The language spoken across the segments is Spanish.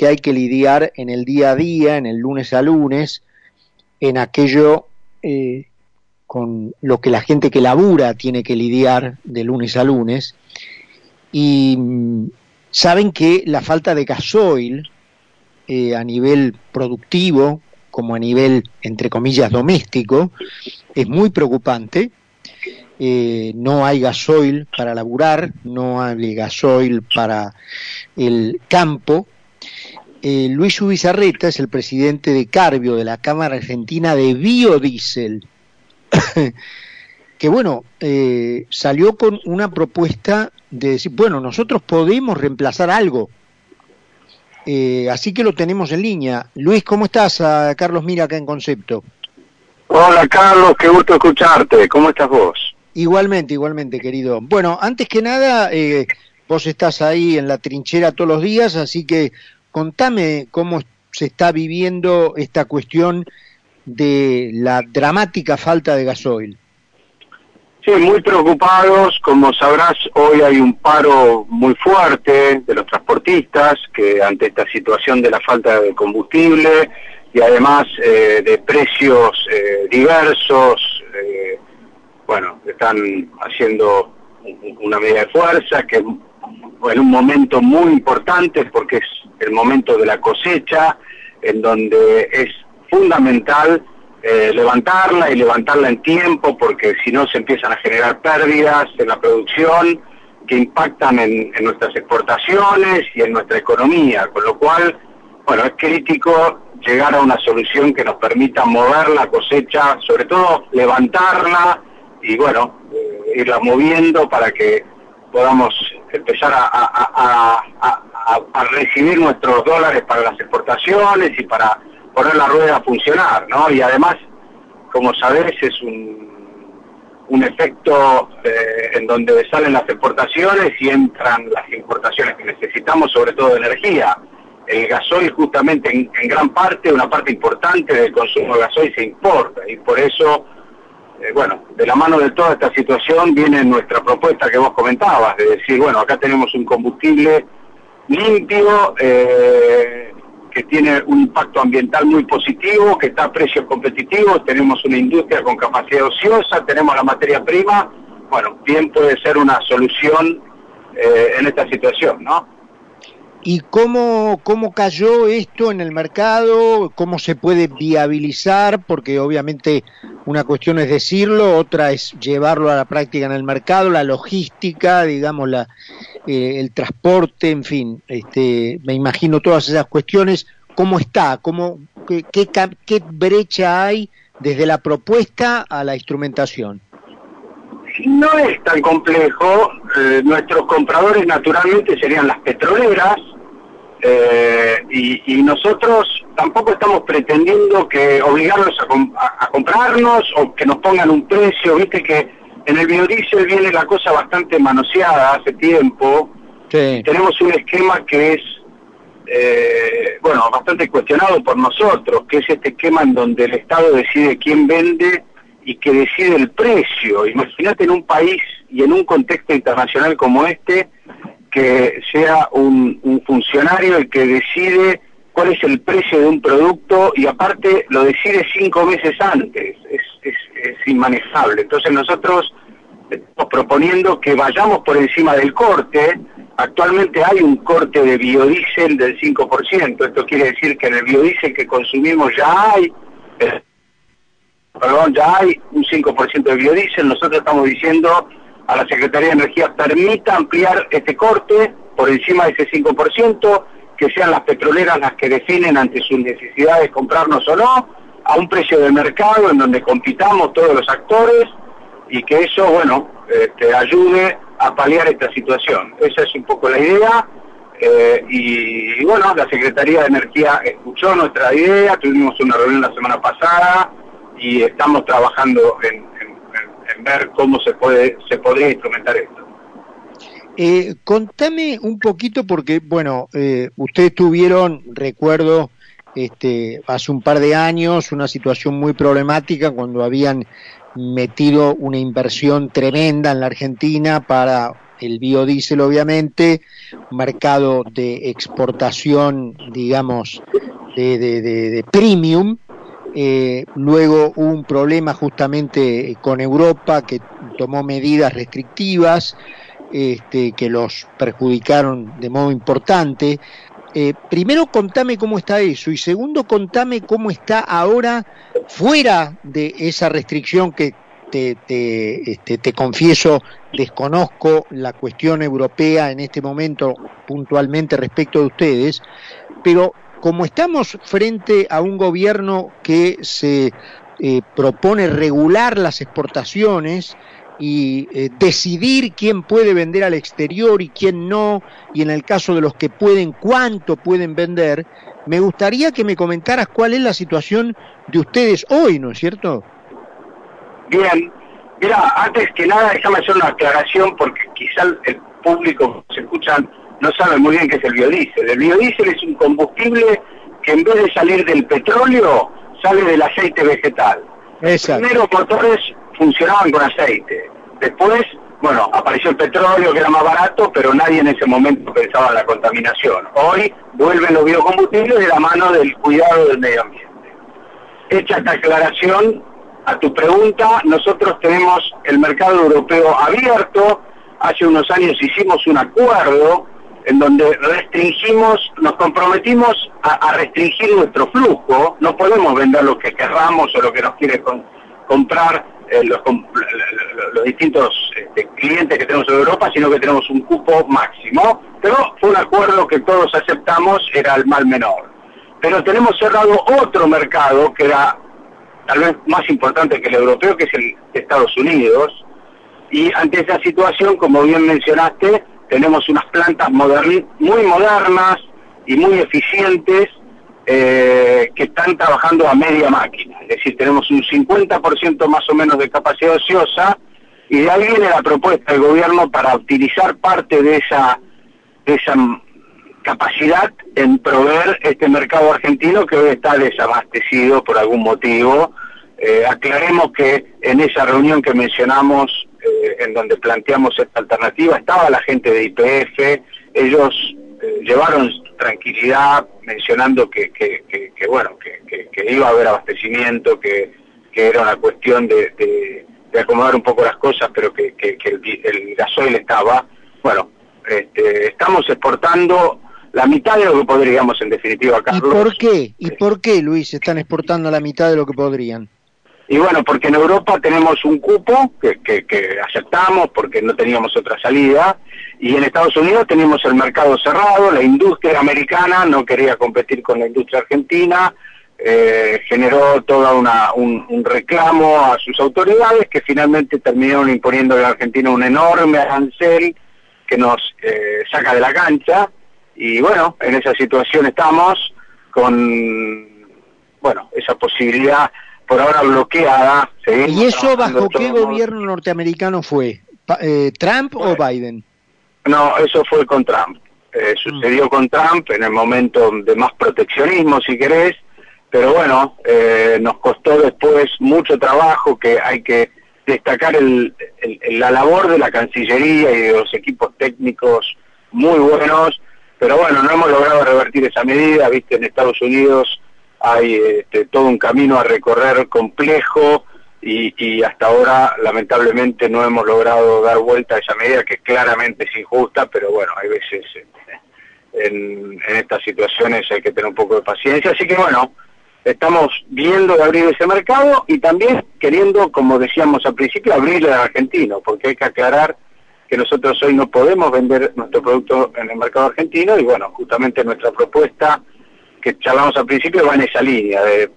que hay que lidiar en el día a día, en el lunes a lunes, en aquello eh, con lo que la gente que labura tiene que lidiar de lunes a lunes. Y mm, saben que la falta de gasoil eh, a nivel productivo, como a nivel, entre comillas, doméstico, es muy preocupante. Eh, no hay gasoil para laburar, no hay gasoil para el campo. Eh, Luis Ubizarreta es el presidente de Carbio, de la Cámara Argentina de Biodiesel, que bueno, eh, salió con una propuesta de decir, bueno, nosotros podemos reemplazar algo. así que lo tenemos en línea. Luis, ¿cómo estás? A Carlos Mira acá en Concepto. Hola Carlos, qué gusto escucharte. ¿Cómo estás vos? Igualmente, igualmente, querido. Bueno, antes que nada, eh, vos estás ahí en la trinchera todos los días, así que contame cómo se está viviendo esta cuestión de la dramática falta de gasoil. Sí, muy preocupados. Como sabrás, hoy hay un paro muy fuerte de los transportistas que ante esta situación de la falta de combustible y además eh, de precios eh, diversos, eh, bueno, están haciendo una medida de fuerza que en un momento muy importante porque es el momento de la cosecha, en donde es fundamental eh, levantarla y levantarla en tiempo porque si no se empiezan a generar pérdidas en la producción que impactan en, nuestras exportaciones y en nuestra economía, con lo cual, bueno, es crítico llegar a una solución que nos permita mover la cosecha, sobre todo levantarla y bueno, eh, irla moviendo para que podamos empezar a, recibir nuestros dólares para las exportaciones y para poner la rueda a funcionar, ¿no? Y además, como sabés, es un, un efecto eh, en donde salen las exportaciones y entran las importaciones que necesitamos, sobre todo de energía. El gasoil justamente en, en gran parte, una parte importante del consumo de gasoil se importa y por eso eh, bueno, de la mano de toda esta situación viene nuestra propuesta que vos comentabas, de decir, bueno, acá tenemos un combustible limpio, eh, que tiene un impacto ambiental muy positivo, que está a precios competitivos, tenemos una industria con capacidad ociosa, tenemos la materia prima, bueno, bien puede ser una solución eh, en esta situación, ¿no? ¿Y cómo, cómo cayó esto en el mercado? ¿Cómo se puede viabilizar? Porque obviamente una cuestión es decirlo, otra es llevarlo a la práctica en el mercado, la logística, digamos, la, eh, el transporte, en fin, este, me imagino todas esas cuestiones. ¿Cómo está? ¿Cómo, qué, qué, brecha hay desde la propuesta a la instrumentación? No es tan complejo. Eh, nuestros compradores naturalmente serían las petroleras, eh, y, nosotros tampoco estamos pretendiendo que obligarlos a, comprarnos o que nos pongan un precio, viste que en el biodiesel viene la cosa bastante manoseada hace tiempo. Tenemos un esquema que es, eh, bueno, bastante cuestionado por nosotros, que es este esquema en donde el Estado decide quién vende y que decide el precio. Imagínate en un país y en un contexto internacional como este, que sea un, funcionario el que decide cuál es el precio de un producto y aparte lo decide cinco meses antes, es, es, inmanejable. Entonces nosotros estamos proponiendo que vayamos por encima del corte, actualmente hay un corte de biodiesel del 5%, esto quiere decir que en el biodiesel que consumimos ya hay, eh, perdón, ya hay un 5% de biodiesel, nosotros estamos diciendo a la Secretaría de Energía permita ampliar este corte por encima de ese 5%, que sean las petroleras las que definen ante sus necesidades comprarnos o no, a un precio de mercado en donde compitamos todos los actores y que eso, bueno, este, ayude a paliar esta situación. Esa es un poco la idea. Eh, y, bueno, la Secretaría de Energía escuchó nuestra idea, tuvimos una reunión la semana pasada y estamos trabajando en, ver cómo se puede se podría instrumentar esto. Eh, contame un poquito porque, bueno, eh, ustedes tuvieron, recuerdo, este, hace un par de años una situación muy problemática cuando habían metido una inversión tremenda en la Argentina para el biodiesel obviamente, mercado de exportación, digamos, de, de, premium, eh, luego hubo un problema justamente con Europa que tomó medidas restrictivas este, que los perjudicaron de modo importante. Eh, primero contame cómo está eso y segundo contame cómo está ahora fuera de esa restricción que te, te, este, te confieso desconozco la cuestión europea en este momento puntualmente respecto de ustedes, pero como estamos frente a un gobierno que se eh, propone regular las exportaciones, y eh, decidir quién puede vender al exterior y quién no, y en el caso de los que pueden, cuánto pueden vender, me gustaría que me comentaras cuál es la situación de ustedes hoy, ¿no es cierto? Bien, mira, antes que nada déjame hacer una aclaración porque quizá el público se escuchan no sabe muy bien qué es el biodiesel. El biodiesel es un combustible que en vez de salir del petróleo, sale del aceite vegetal. Exacto. Primero motores funcionaban con aceite. Después, bueno, apareció el petróleo que era más barato, pero nadie en ese momento pensaba en la contaminación. Hoy vuelven los biocombustibles de la mano del cuidado del medio ambiente. Hecha esta aclaración a tu pregunta, nosotros tenemos el mercado europeo abierto. Hace unos años hicimos un acuerdo en donde restringimos, nos comprometimos a, restringir nuestro flujo. No podemos vender lo que querramos o lo que nos quiere comprar eh, los, distintos este, clientes que tenemos en Europa, sino que tenemos un cupo máximo. Pero fue un acuerdo que todos aceptamos, era el mal menor. Pero tenemos cerrado otro mercado que era tal vez más importante que el europeo, que es el de Estados Unidos. Y ante esa situación, como bien mencionaste, tenemos unas plantas muy modernas y muy eficientes eh, que están trabajando a media máquina, es decir, tenemos un 50% más o menos de capacidad ociosa y de ahí viene la propuesta del gobierno para utilizar parte de esa, esa capacidad en proveer este mercado argentino que hoy está desabastecido por algún motivo. Eh, aclaremos que en esa reunión que mencionamos, eh, en donde planteamos esta alternativa, estaba la gente de IPF, ellos llevaron tranquilidad, mencionando que, que, que, bueno, que, iba a haber abastecimiento, que, era una cuestión de, de, acomodar un poco las cosas, pero que, el, el, gasoil estaba. Bueno, este, estamos exportando la mitad de lo que podríamos, en definitiva, Carlos. ¿Y por qué? ¿Y por qué, Luis, están exportando la mitad de lo que podrían? Y bueno, porque en Europa tenemos un cupo que, aceptamos porque no teníamos otra salida. Y en Estados Unidos tenemos el mercado cerrado, la industria americana no quería competir con la industria argentina, eh, generó todo un, reclamo a sus autoridades que finalmente terminaron imponiendo a la Argentina un enorme arancel que nos eh, saca de la cancha. Y bueno, en esa situación estamos con, bueno, esa posibilidad por ahora bloqueada. ¿Y eso bajo qué gobierno norteamericano fue? Eh, ¿Trump o Biden? No, eso fue con Trump. Eh, mm. sucedió con Trump en el momento de más proteccionismo, si querés, pero bueno, eh, nos costó después mucho trabajo que hay que destacar el, la labor de la Cancillería y de los equipos técnicos muy buenos, pero bueno, no hemos logrado revertir esa medida, viste, en Estados Unidos hay este, todo un camino a recorrer complejo, y, hasta ahora lamentablemente no hemos logrado dar vuelta a esa medida que claramente es injusta, pero bueno, hay veces este, en, estas situaciones hay que tener un poco de paciencia, así que bueno, estamos viendo de abrir ese mercado y también queriendo, como decíamos al principio, abrirle al argentino, porque hay que aclarar que nosotros hoy no podemos vender nuestro producto en el mercado argentino y bueno, justamente nuestra propuesta que charlamos al principio va en esa línea de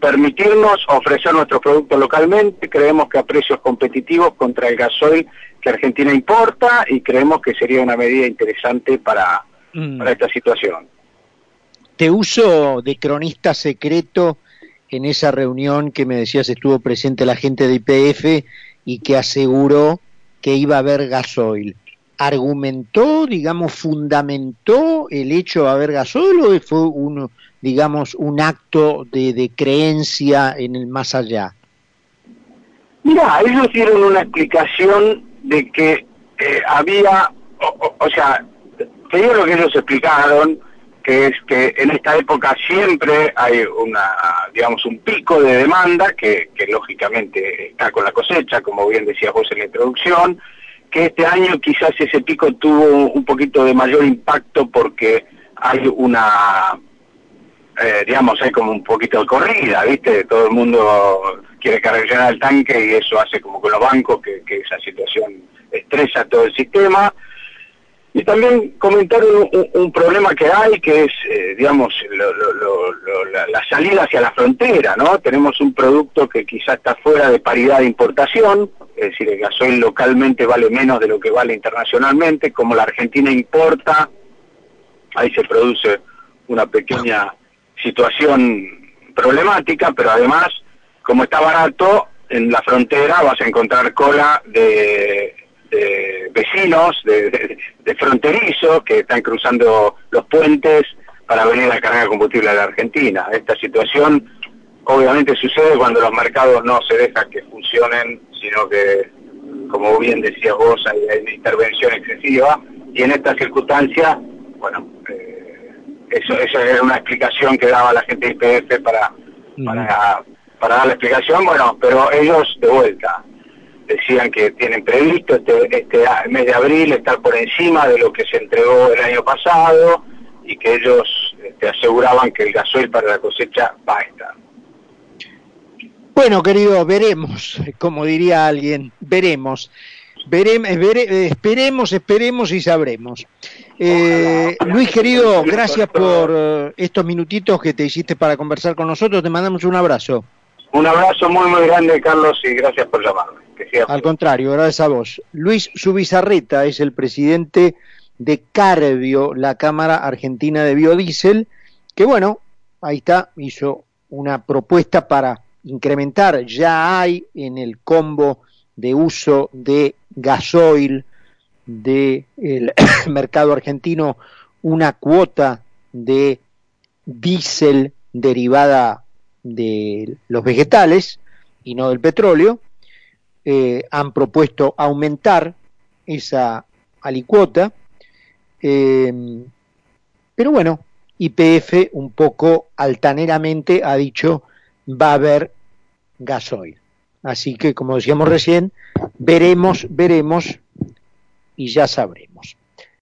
permitirnos ofrecer nuestros productos localmente, creemos que a precios competitivos contra el gasoil que Argentina importa y creemos que sería una medida interesante para, mm. para esta situación. Te uso de cronista secreto en esa reunión que me decías estuvo presente la gente de IPF y que aseguró que iba a haber gasoil. ¿Argumentó, digamos, fundamentó el hecho de haber gasoil o fue uno digamos, un acto de, creencia en el más allá? Mira, ellos dieron una explicación de que eh, había, o, sea, te digo lo que ellos explicaron, que es que en esta época siempre hay una, digamos, un pico de demanda que, que lógicamente está con la cosecha, como bien decías vos en la introducción, que este año quizás ese pico tuvo un poquito de mayor impacto porque hay una, eh, digamos, hay como un poquito de corrida, ¿viste? Todo el mundo quiere cargar el tanque y eso hace como con los bancos que, esa situación estresa todo el sistema. Y también comentar un, problema que hay, que es, eh, digamos, la, salida hacia la frontera, ¿no? Tenemos un producto que quizás está fuera de paridad de importación, es decir, el gasoil localmente vale menos de lo que vale internacionalmente, como la Argentina importa, ahí se produce una pequeña situación problemática, pero además, como está barato, en la frontera vas a encontrar cola de, vecinos, de, de, fronterizos que están cruzando los puentes para venir a cargar combustible a la Argentina. Esta situación obviamente sucede cuando los mercados no se dejan que funcionen sino que, como bien decías vos, hay, una intervención excesiva. Y en esta circunstancia, bueno, eh, eso, eso era una explicación que daba la gente de IPF para, para, para dar la explicación, bueno, pero ellos de vuelta decían que tienen previsto este, este mes de abril estar por encima de lo que se entregó el año pasado y que ellos este, aseguraban que el gasoil para la cosecha va a estar. Bueno, querido, veremos, como diría alguien, veremos. Veremos, eh, esperemos, esperemos y sabremos. Eh, Luis, querido, gracias por eh, estos minutitos que te hiciste para conversar con nosotros. Te mandamos un abrazo. Un abrazo muy, muy grande, Carlos, y gracias por llamarme. Al contrario, gracias a vos. Luis Subizarreta es el presidente de Carbio, la Cámara Argentina de Biodiesel, que bueno, ahí está, hizo una propuesta para incrementar, ya hay en el combo de uso de gasoil del mercado argentino una cuota de diésel derivada de los vegetales y no del petróleo. Eh, han propuesto aumentar esa alicuota. Eh, pero bueno, IPF un poco altaneramente ha dicho va a haber gasoil. Así que, como decíamos recién, veremos, veremos y ya sabremos.